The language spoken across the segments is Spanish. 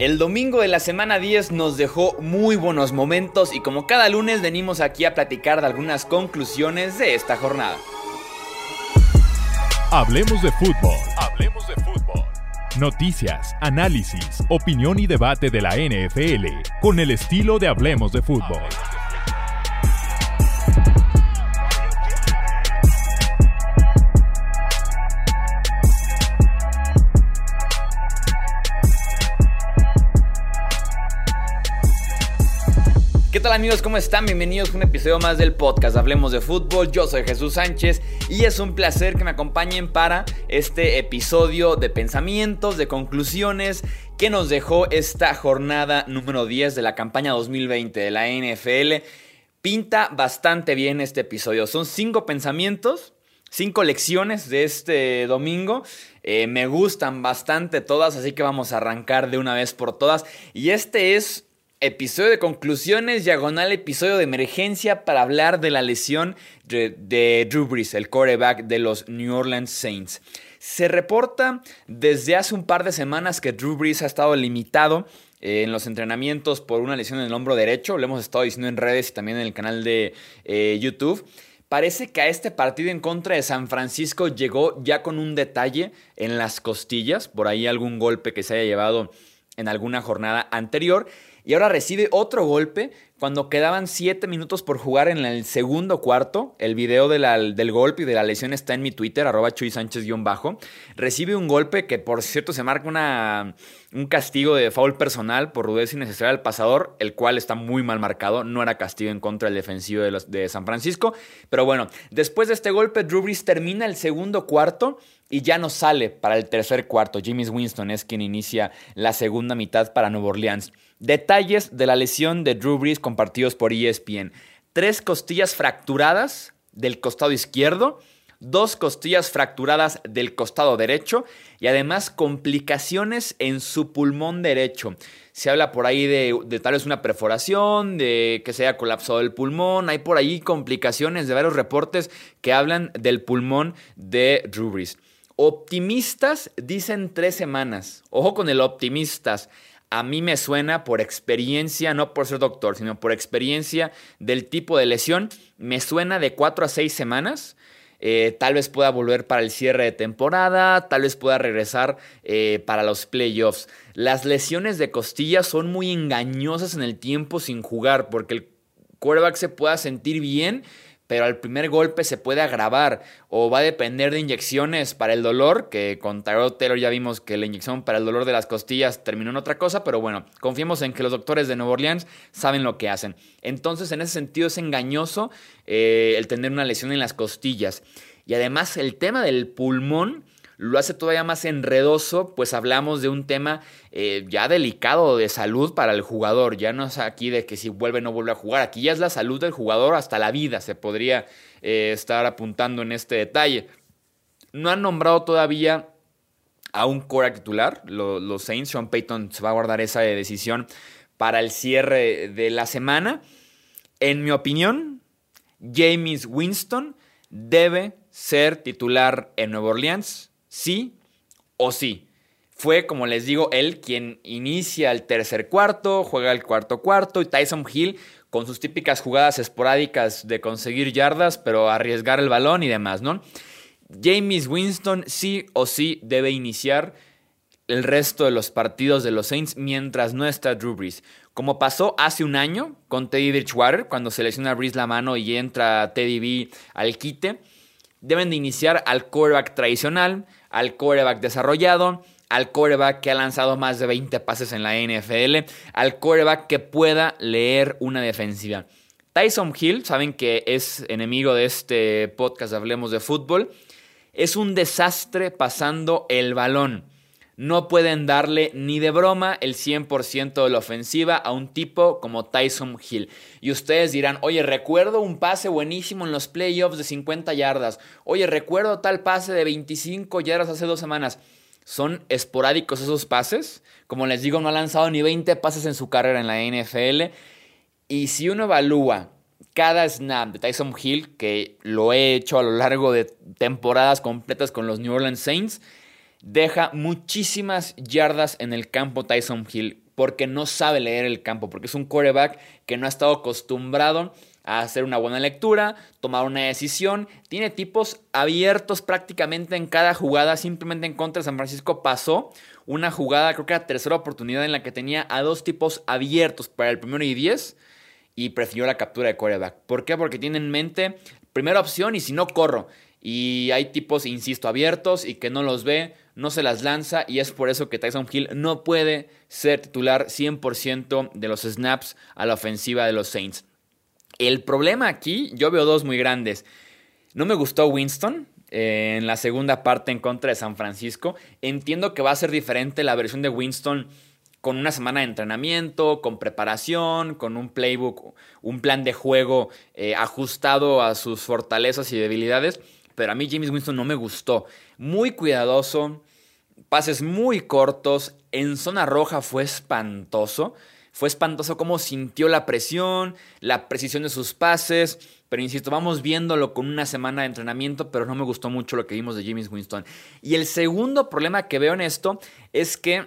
El domingo de la semana 10 nos dejó muy buenos momentos y como cada lunes venimos aquí a platicar de algunas conclusiones de esta jornada. Hablemos de fútbol. Hablemos de fútbol. Noticias, análisis, opinión y debate de la NFL con el estilo de Hablemos de fútbol. ¿Qué tal amigos? ¿Cómo están? Bienvenidos a un episodio más del podcast Hablemos de Fútbol. Yo soy Jesús Sánchez y es un placer que me acompañen para este episodio de pensamientos, de conclusiones que nos dejó esta jornada número 10 de la campaña 2020 de la NFL. Pinta bastante bien este episodio. Son cinco pensamientos cinco lecciones de este domingo. Eh, me gustan bastante todas, así que vamos a arrancar de una vez por todas. Y este es Episodio de conclusiones, diagonal episodio de emergencia para hablar de la lesión de, Drew Brees, el quarterback de los New Orleans Saints. Se reporta desde hace un par de semanas que Drew Brees ha estado limitado eh, en los entrenamientos por una lesión en el hombro derecho. Lo hemos estado diciendo en redes y también en el canal de eh, YouTube. Parece que a este partido en contra de San Francisco llegó ya con un detalle en las costillas, por ahí algún golpe que se haya llevado en alguna jornada anterior y ahora recibe otro golpe cuando quedaban 7 minutos por jugar en el segundo cuarto. El video del golpe y de la lesión está en mi Twitter, arroba Chuy Sánchez-bajo. Recibe un golpe que, por cierto, se marca un castigo de foul personal por rudeza innecesaria del pasador, el cual está muy mal marcado. No era castigo en contra del defensivo de, San Francisco. Pero bueno, después de este golpe, Drew Brees termina el segundo cuarto y ya no sale para el tercer cuarto. Jimmy Winston es quien inicia la segunda mitad para Nueva Orleans. Detalles de la lesión de Drew Brees compartidos por ESPN. Tres costillas fracturadas del costado izquierdo, dos costillas fracturadas del costado derecho y además complicaciones en su pulmón derecho. Se habla por ahí de, tal vez una perforación, de que se haya colapsado el pulmón. Hay por ahí complicaciones de varios reportes que hablan del pulmón de Drew Brees. Optimistas dicen tres semanas. Ojo con el optimistas a mí me suena por experiencia, no por ser doctor, sino por experiencia del tipo de lesión, me suena de cuatro a seis semanas. Eh, tal vez pueda volver para el cierre de temporada, tal vez pueda regresar eh, para los playoffs. Las lesiones de costillas son muy engañosas en el tiempo sin jugar, porque el quarterback se pueda sentir bien, pero al primer golpe se puede agravar o va a depender de inyecciones para el dolor, que con Tyrod Taylor ya vimos que la inyección para el dolor de las costillas terminó en otra cosa, pero bueno, confiemos en que los doctores de Nueva Orleans saben lo que hacen. Entonces, en ese sentido es engañoso eh, el tener una lesión en las costillas. Y además el tema del pulmón lo hace todavía más enredoso, pues hablamos de un tema eh, ya delicado de salud para el jugador. Ya no es aquí de que si vuelve o no vuelve a jugar. Aquí ya es la salud del jugador hasta la vida, se podría eh, estar apuntando en este detalle. No han nombrado todavía a un core titular. Los, los Saints, Sean Payton se va a guardar esa decisión para el cierre de la semana. En mi opinión, James Winston debe ser titular en Nueva Orleans sí o sí. Fue, como les digo, él quien inicia el tercer cuarto, juega el cuarto cuarto y Tyson Hill con sus típicas jugadas esporádicas de conseguir yardas, pero arriesgar el balón y demás, ¿no? James Winston sí o sí debe iniciar el resto de los partidos de los Saints mientras no está Drew Brees. Como pasó hace un año con Teddy Bridgewater, cuando se lesiona a Brees la mano y entra Teddy B al quite, deben de iniciar al quarterback tradicional, al quarterback desarrollado, al quarterback que ha lanzado más de 20 pases en la NFL, al quarterback que pueda leer una defensiva. Tyson Hill, saben que es enemigo de este podcast Hablemos de Fútbol, es un desastre pasando el balón. No pueden darle ni de broma el 100% de la ofensiva a un tipo como Tyson Hill. Y ustedes dirán, oye, recuerdo un pase buenísimo en los playoffs de 50 yardas. Oye, recuerdo tal pase de 25 yardas hace dos semanas. Son esporádicos esos pases. Como les digo, no ha lanzado ni 20 pases en su carrera en la NFL. Y si uno evalúa cada snap de Tyson Hill, que lo he hecho a lo largo de temporadas completas con los New Orleans Saints, deja muchísimas yardas en el campo Tyson Hill. porque no sabe leer el campo, porque es un quarterback que no ha estado acostumbrado a hacer una buena lectura, tomar una decisión. Tiene tipos abiertos prácticamente en cada jugada. Simplemente en contra de San Francisco pasó una jugada, creo que era tercera oportunidad en la que tenía a dos tipos abiertos para el primero y diez y prefirió la captura de quarterback. ¿Por qué? Porque tiene en mente primera opción y si no corro. Y hay tipos, insisto, abiertos y que no los ve, no se las lanza y es por eso que Tyson Hill no puede ser titular 100% de los snaps a la ofensiva de los Saints. El problema aquí, yo veo dos muy grandes. No me gustó Winston eh, en la segunda parte en contra de San Francisco. Entiendo que va a ser diferente la versión de Winston con una semana de entrenamiento, con preparación, con un playbook, un plan de juego eh, ajustado a sus fortalezas y debilidades. Pero a mí James Winston no me gustó. Muy cuidadoso, pases muy cortos, en zona roja fue espantoso. Fue espantoso cómo sintió la presión, la precisión de sus pases. Pero insisto, vamos viéndolo con una semana de entrenamiento, pero no me gustó mucho lo que vimos de James Winston. Y el segundo problema que veo en esto es que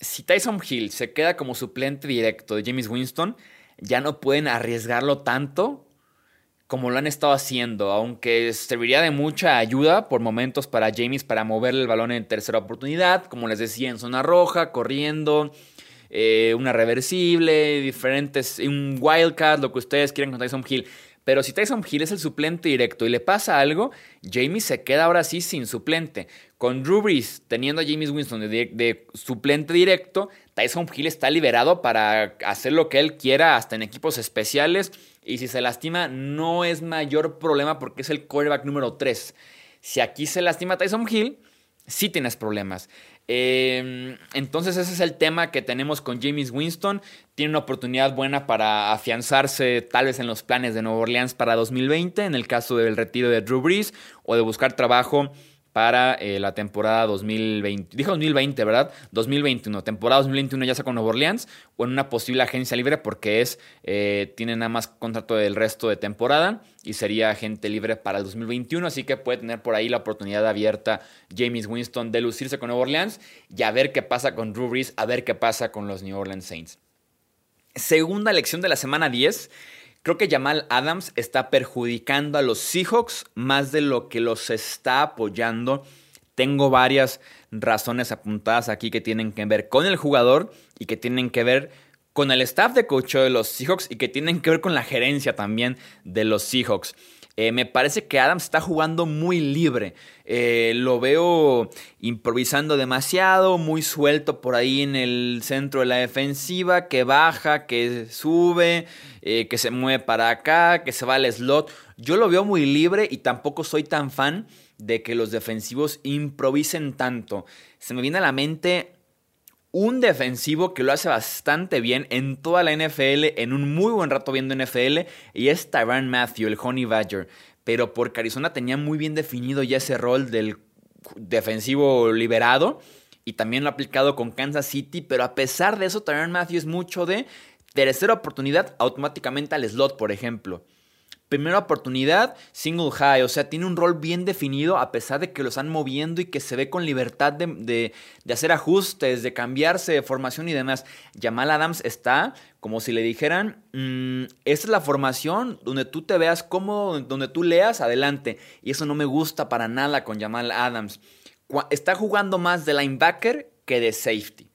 si Tyson Hill se queda como suplente directo de James Winston, ya no pueden arriesgarlo tanto como lo han estado haciendo, aunque serviría de mucha ayuda por momentos para James para moverle el balón en tercera oportunidad, como les decía, en zona roja, corriendo, eh, una reversible, diferentes, un wildcat, lo que ustedes quieran con Tyson Hill. Pero si Tyson Hill es el suplente directo y le pasa algo, James se queda ahora sí sin suplente. Con Drew teniendo a James Winston de, suplente directo, Tyson Hill está liberado para hacer lo que él quiera, hasta en equipos especiales. Y si se lastima, no es mayor problema porque es el quarterback número 3. Si aquí se lastima Tyson Hill, sí tienes problemas. Em, entonces ese es el tema que tenemos con James Winston. Tiene una oportunidad buena para afianzarse tal vez en los planes de Nueva Orleans para 2020, en el caso del retiro de Drew Brees, o de buscar trabajo para eh, la temporada 2020. Dijo 2020, ¿verdad? 2021. Temporada 2021 ya sea con Nueva Orleans o en una posible agencia libre porque es eh, tiene nada más contrato del resto de temporada y sería agente libre para el 2021. Así que puede tener por ahí la oportunidad abierta James Winston de lucirse con Nueva Orleans y a ver qué pasa con Drew Brees, a ver qué pasa con los New Orleans Saints. Segunda elección de la semana 10. Creo que Jamal Adams está perjudicando a los Seahawks más de lo que los está apoyando. Tengo varias razones apuntadas aquí que tienen que ver con el jugador y que tienen que ver con el staff de coach de los Seahawks y que tienen que ver con la gerencia también de los Seahawks. Eh, me parece que Adams está jugando muy libre. Eh, lo veo improvisando demasiado, muy suelto por ahí en el centro de la defensiva, que baja, que sube, eh, que se mueve para acá, que se va al slot. Yo lo veo muy libre y tampoco soy tan fan de que los defensivos improvisen tanto. Se me viene a la mente un defensivo que lo hace bastante bien en toda la NFL, en un muy buen rato viendo NFL, y es Tyron Matthew, el Honey Badger. Pero porque Arizona tenía muy bien definido ya ese rol del defensivo liberado, y también lo ha aplicado con Kansas City, pero a pesar de eso, Tyron Matthew es mucho de tercera oportunidad automáticamente al slot, por ejemplo primera oportunidad, single high, o sea, tiene un rol bien definido a pesar de que lo están moviendo y que se ve con libertad de, hacer ajustes, de cambiarse de formación y demás. Jamal Adams está como si le dijeran, mm, esta es la formación donde tú te veas cómodo, donde tú leas, adelante. Y eso no me gusta para nada con Jamal Adams. Está jugando más de linebacker que de safety.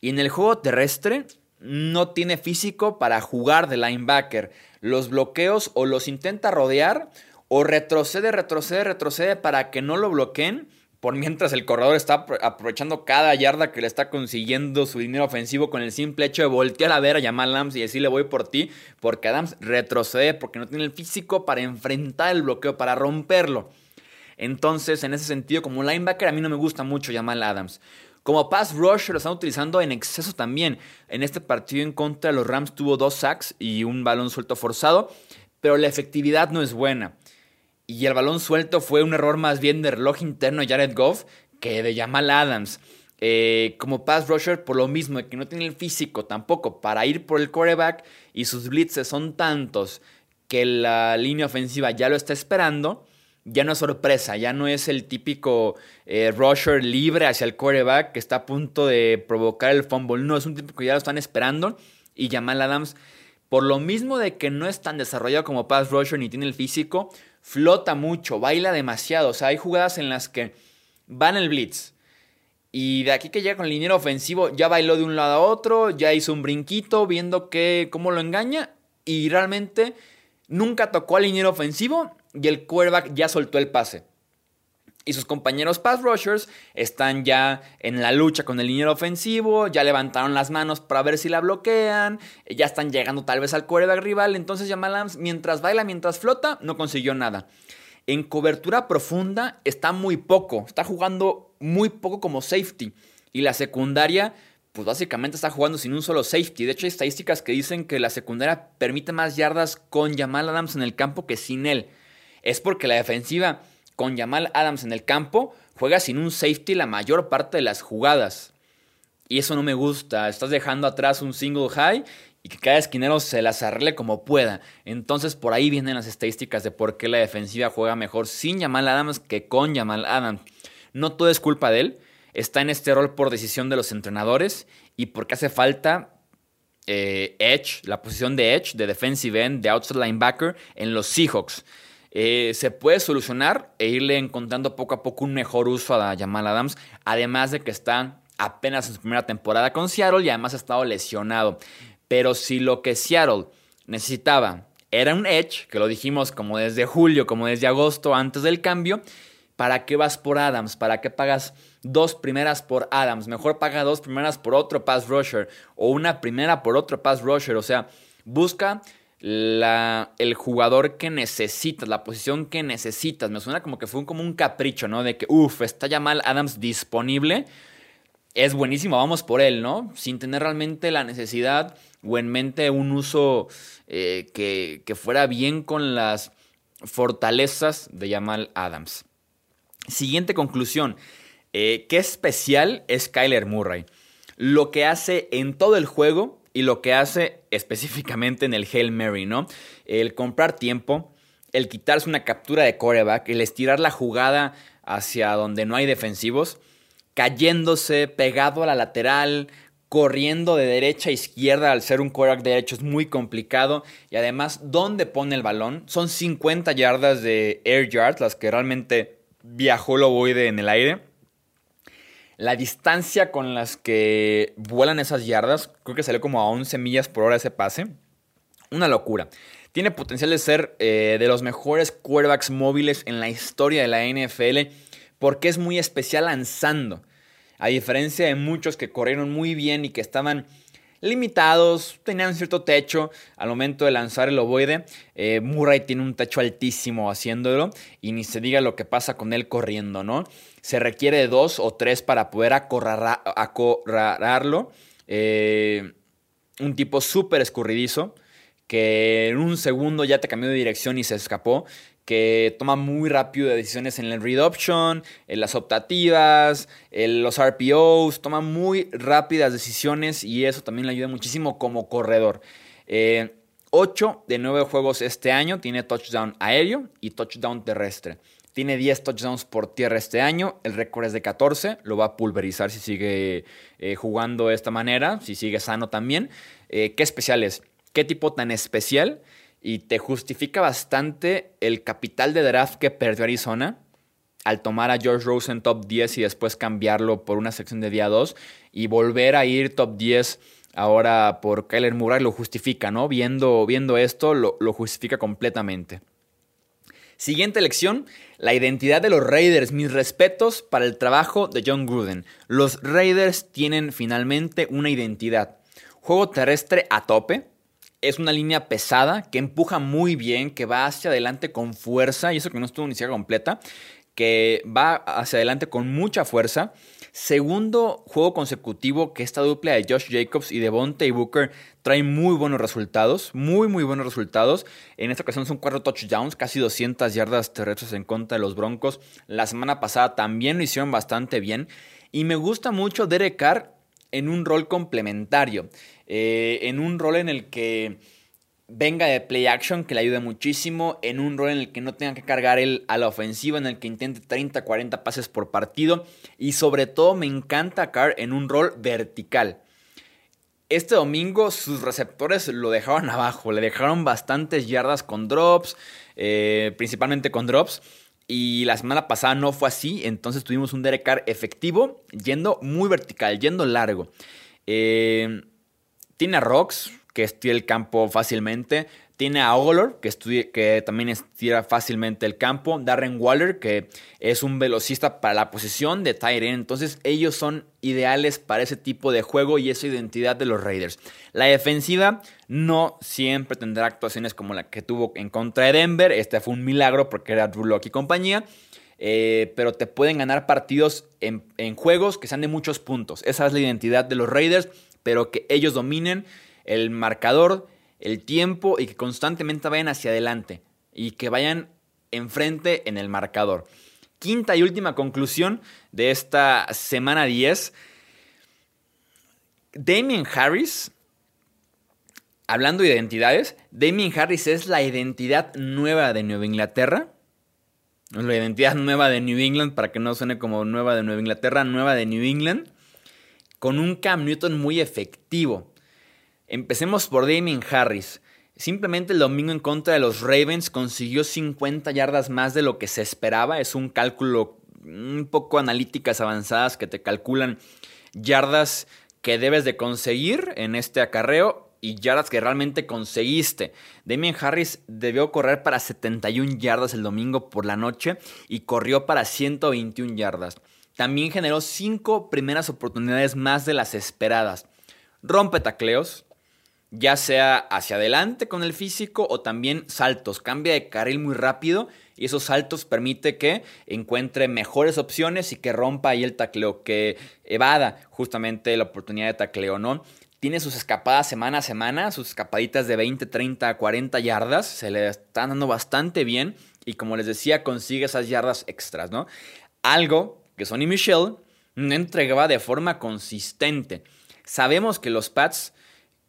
Y en el juego terrestre no tiene físico para jugar de linebacker los bloqueos o los intenta rodear o retrocede, retrocede, retrocede para que no lo bloqueen. Por mientras el corredor está aprovechando cada yarda que le está consiguiendo su dinero ofensivo con el simple hecho de voltear a ver a Jamal Adams y decirle voy por ti, porque Adams retrocede porque no tiene el físico para enfrentar el bloqueo, para romperlo. Entonces, en ese sentido, como linebacker, a mí no me gusta mucho Jamal Adams. Como pass rush lo están utilizando en exceso también. En este partido en contra los Rams tuvo dos sacks y un balón suelto forzado, pero la efectividad no es buena. Y el balón suelto fue un error más bien de reloj interno de Jared Goff que de Jamal Adams. Eh, como pass rusher, por lo mismo, que no tiene el físico tampoco para ir por el quarterback y sus blitzes son tantos que la línea ofensiva ya lo está esperando ya no es sorpresa, ya no es el típico eh, rusher libre hacia el quarterback que está a punto de provocar el fumble. No, es un tipo que ya lo están esperando. Y Jamal Adams, por lo mismo de que no es tan desarrollado como pass rusher ni tiene el físico, flota mucho, baila demasiado. O sea, hay jugadas en las que van el blitz. Y de aquí que llega con el liniero ofensivo, ya bailó de un lado a otro, ya hizo un brinquito viendo que, cómo lo engaña. Y realmente nunca tocó al liniero ofensivo y el quarterback ya soltó el pase. Y sus compañeros pass rushers están ya en la lucha con el liniero ofensivo, ya levantaron las manos para ver si la bloquean, ya están llegando tal vez al quarterback rival. Entonces Jamal Adams, mientras baila, mientras flota, no consiguió nada. En cobertura profunda está muy poco, está jugando muy poco como safety. Y la secundaria, pues básicamente está jugando sin un solo safety. De hecho, hay estadísticas que dicen que la secundaria permite más yardas con Jamal Adams en el campo que sin él es porque la defensiva con Jamal Adams en el campo juega sin un safety la mayor parte de las jugadas. Y eso no me gusta. Estás dejando atrás un single high y que cada esquinero se las arregle como pueda. Entonces por ahí vienen las estadísticas de por qué la defensiva juega mejor sin Jamal Adams que con Jamal Adams. No todo es culpa de él. Está en este rol por decisión de los entrenadores y porque hace falta eh, edge, la posición de edge, de defensive end, de outside linebacker en los Seahawks. Eh, se puede solucionar e irle encontrando poco a poco un mejor uso a Jamal Adams, además de que está apenas en su primera temporada con Seattle y además ha estado lesionado. Pero si lo que Seattle necesitaba era un edge, que lo dijimos como desde julio, como desde agosto, antes del cambio, ¿para qué vas por Adams? ¿Para qué pagas dos primeras por Adams? Mejor paga dos primeras por otro pass rusher o una primera por otro pass rusher. O sea, busca la, el jugador que necesitas, la posición que necesitas. Me suena como que fue como un capricho, ¿no? De que, uff, está Jamal Adams disponible. Es buenísimo, vamos por él, ¿no? Sin tener realmente la necesidad o en mente un uso eh, que, que fuera bien con las fortalezas de Jamal Adams. Siguiente conclusión. Eh, ¿Qué especial es Kyler Murray? Lo que hace en todo el juego y lo que hace específicamente en el Hail Mary, ¿no? El comprar tiempo, el quitarse una captura de coreback, el estirar la jugada hacia donde no hay defensivos, cayéndose, pegado a la lateral, corriendo de derecha a izquierda al ser un coreback derecho es muy complicado y además dónde pone el balón son 50 yardas de air yards las que realmente viajó el ovoide en el aire la distancia con las que vuelan esas yardas, creo que salió como a 11 millas por hora ese pase. Una locura. Tiene potencial de ser eh, de los mejores quarterbacks móviles en la historia de la NFL porque es muy especial lanzando. A diferencia de muchos que corrieron muy bien y que estaban limitados, tenían cierto techo al momento de lanzar el ovoide. Eh, Murray tiene un techo altísimo haciéndolo y ni se diga lo que pasa con él corriendo, ¿no? Se requiere de dos o tres para poder acorralarlo. Eh, un tipo súper escurridizo que en un segundo ya te cambió de dirección y se escapó que toma muy rápido decisiones en el read option, en las optativas, en los RPOs, toma muy rápidas decisiones y eso también le ayuda muchísimo como corredor. 8 eh, de 9 juegos este año tiene touchdown aéreo y touchdown terrestre. Tiene 10 touchdowns por tierra este año, el récord es de 14, lo va a pulverizar si sigue eh, jugando de esta manera, si sigue sano también. Eh, ¿Qué especial es? ¿Qué tipo tan especial? y te justifica bastante el capital de draft que perdió Arizona al tomar a George Rose en top 10 y después cambiarlo por una sección de día 2 y volver a ir top 10 ahora por Kyler Murray lo justifica, ¿no? Viendo, viendo esto lo, lo justifica completamente. Siguiente elección, la identidad de los Raiders. Mis respetos para el trabajo de John Gruden. Los Raiders tienen finalmente una identidad. Juego terrestre a tope, es una línea pesada que empuja muy bien, que va hacia adelante con fuerza, y eso que no estuvo ni siquiera completa, que va hacia adelante con mucha fuerza. Segundo juego consecutivo que esta dupla de Josh Jacobs y de Bonte Booker trae muy buenos resultados, muy muy buenos resultados. En esta ocasión son cuatro touchdowns, casi 200 yardas terrestres en contra de los Broncos. La semana pasada también lo hicieron bastante bien. Y me gusta mucho Derek Carr en un rol complementario. Eh, en un rol en el que venga de play action, que le ayude muchísimo en un rol en el que no tenga que cargar él a la ofensiva, en el que intente 30, 40 pases por partido. Y sobre todo me encanta Carr en un rol vertical. Este domingo sus receptores lo dejaron abajo, le dejaron bastantes yardas con drops, eh, principalmente con drops. Y la semana pasada no fue así, entonces tuvimos un Derek Carr efectivo, yendo muy vertical, yendo largo. Eh, tiene a Rocks, que estira el campo fácilmente. Tiene a Ogolor, que, que también estira fácilmente el campo. Darren Waller, que es un velocista para la posición de Tyrene. Entonces, ellos son ideales para ese tipo de juego y esa identidad de los Raiders. La defensiva no siempre tendrá actuaciones como la que tuvo en contra de Denver. Este fue un milagro porque era Drew Locke y compañía. Eh, pero te pueden ganar partidos en, en juegos que sean de muchos puntos. Esa es la identidad de los Raiders, pero que ellos dominen el marcador, el tiempo y que constantemente vayan hacia adelante y que vayan enfrente en el marcador. Quinta y última conclusión de esta semana 10. Damien Harris, hablando de identidades, Damien Harris es la identidad nueva de Nueva Inglaterra. La identidad nueva de New England, para que no suene como nueva de Nueva Inglaterra, nueva de New England, con un Cam Newton muy efectivo. Empecemos por Damien Harris. Simplemente el domingo en contra de los Ravens consiguió 50 yardas más de lo que se esperaba. Es un cálculo un poco analíticas avanzadas que te calculan yardas que debes de conseguir en este acarreo y yardas que realmente conseguiste. Damien Harris debió correr para 71 yardas el domingo por la noche y corrió para 121 yardas. También generó 5 primeras oportunidades más de las esperadas. Rompe tacleos, ya sea hacia adelante con el físico o también saltos. Cambia de carril muy rápido y esos saltos permite que encuentre mejores opciones y que rompa ahí el tacleo, que evada justamente la oportunidad de tacleo, ¿no? Tiene sus escapadas semana a semana, sus escapaditas de 20, 30, 40 yardas, se le están dando bastante bien y como les decía, consigue esas yardas extras, ¿no? Algo que Sonny Michel no entregaba de forma consistente. Sabemos que los Pats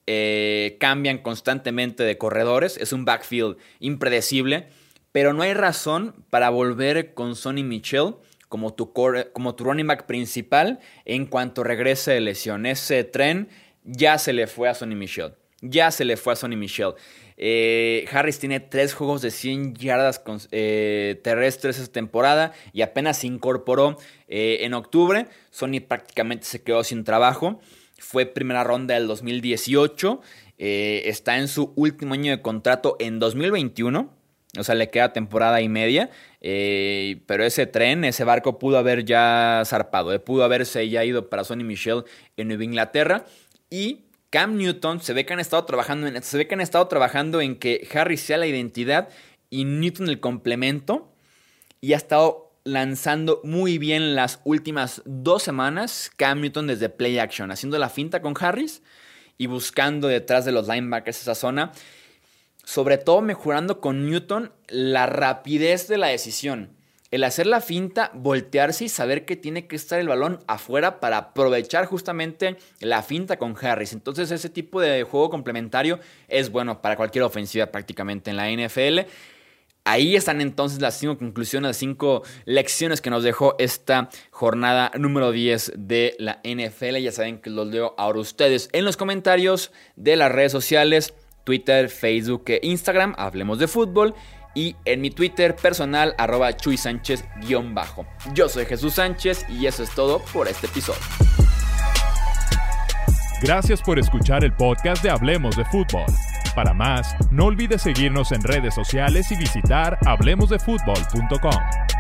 eh, cambian constantemente de corredores, es un backfield impredecible, pero no hay razón para volver con Sonny Michel como tu, como tu running back principal en cuanto regrese de lesión. Ese tren ya se le fue a Sonny Michel. Ya se le fue a Sonny Michel. Eh, Harris tiene tres juegos de 100 yardas eh, terrestres esta temporada y apenas se incorporó en octubre. Sonny prácticamente se quedó sin trabajo. Fue primera ronda del 2018, eh, está en su último año de contrato en 2021, o sea, le queda temporada y media, eh, pero ese tren, ese barco pudo haber ya zarpado, eh, pudo haberse ya ido para Sonny Michel en Nueva Inglaterra. Y Cam Newton se ve que han estado trabajando en, se ve que han estado trabajando en que Harry sea la identidad y Newton el complemento y ha estado lanzando muy bien las últimas dos semanas Cam Newton desde play action, haciendo la finta con Harris y buscando detrás de los linebackers esa zona. Sobre todo mejorando con Newton la rapidez de la decisión. El hacer la finta, voltearse y saber que tiene que estar el balón afuera para aprovechar justamente la finta con Harris. Entonces ese tipo de juego complementario es bueno para cualquier ofensiva prácticamente en la NFL. Ahí están entonces las cinco conclusiones, las cinco lecciones que nos dejó esta jornada número 10 de la NFL. Ya saben que los leo ahora ustedes en los comentarios de las redes sociales, Twitter, Facebook e Instagram, hablemos de fútbol. Y en mi Twitter personal, arroba Chuy Sánchez-bajo. Yo soy Jesús Sánchez y eso es todo por este episodio. Gracias por escuchar el podcast de Hablemos de Fútbol. Para más, no olvides seguirnos en redes sociales y visitar hablemosdefutbol.com.